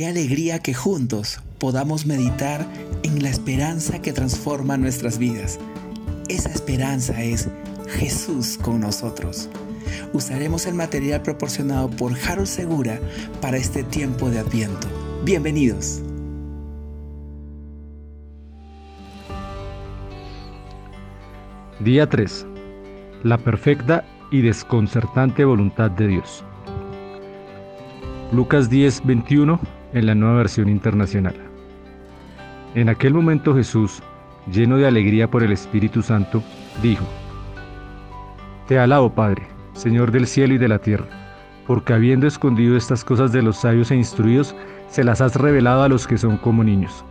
Qué alegría que juntos podamos meditar en la esperanza que transforma nuestras vidas. Esa esperanza es Jesús con nosotros. Usaremos el material proporcionado por Harold Segura para este tiempo de Adviento. Bienvenidos. Día 3. La perfecta y desconcertante voluntad de Dios. Lucas 10, 21 en la nueva versión internacional. En aquel momento Jesús, lleno de alegría por el Espíritu Santo, dijo, Te alabo, Padre, Señor del cielo y de la tierra, porque habiendo escondido estas cosas de los sabios e instruidos, se las has revelado a los que son como niños.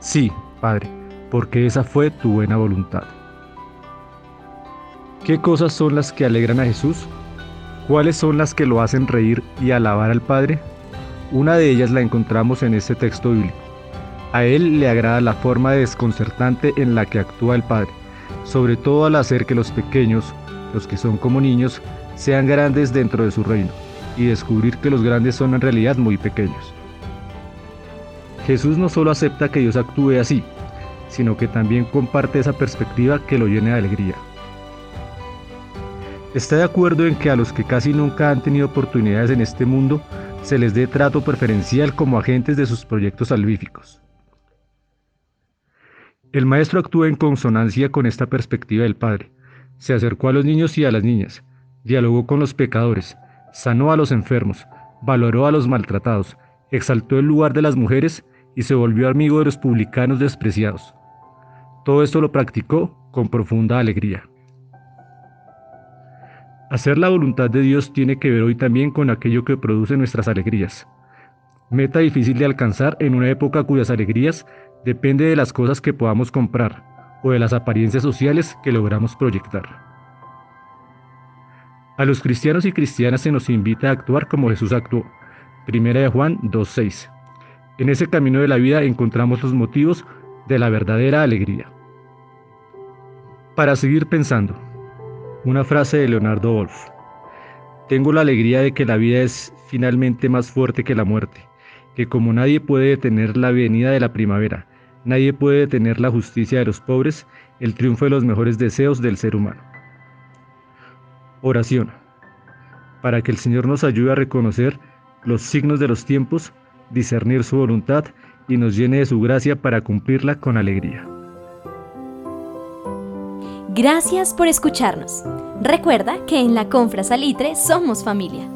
Sí, Padre, porque esa fue tu buena voluntad. ¿Qué cosas son las que alegran a Jesús? ¿Cuáles son las que lo hacen reír y alabar al Padre? Una de ellas la encontramos en este texto bíblico. A él le agrada la forma desconcertante en la que actúa el Padre, sobre todo al hacer que los pequeños, los que son como niños, sean grandes dentro de su reino, y descubrir que los grandes son en realidad muy pequeños. Jesús no solo acepta que Dios actúe así, sino que también comparte esa perspectiva que lo llena de alegría. Está de acuerdo en que a los que casi nunca han tenido oportunidades en este mundo, se les dé trato preferencial como agentes de sus proyectos salvíficos. El maestro actúa en consonancia con esta perspectiva del Padre. Se acercó a los niños y a las niñas, dialogó con los pecadores, sanó a los enfermos, valoró a los maltratados, exaltó el lugar de las mujeres y se volvió amigo de los publicanos despreciados. Todo esto lo practicó con profunda alegría. Hacer la voluntad de Dios tiene que ver hoy también con aquello que produce nuestras alegrías. Meta difícil de alcanzar en una época cuyas alegrías depende de las cosas que podamos comprar o de las apariencias sociales que logramos proyectar. A los cristianos y cristianas se nos invita a actuar como Jesús actuó. Primera de Juan 2.6. En ese camino de la vida encontramos los motivos de la verdadera alegría. Para seguir pensando, una frase de Leonardo Wolf. Tengo la alegría de que la vida es finalmente más fuerte que la muerte, que como nadie puede detener la venida de la primavera, nadie puede detener la justicia de los pobres, el triunfo de los mejores deseos del ser humano. Oración. Para que el Señor nos ayude a reconocer los signos de los tiempos, discernir su voluntad y nos llene de su gracia para cumplirla con alegría. Gracias por escucharnos. Recuerda que en la Confra Salitre somos familia.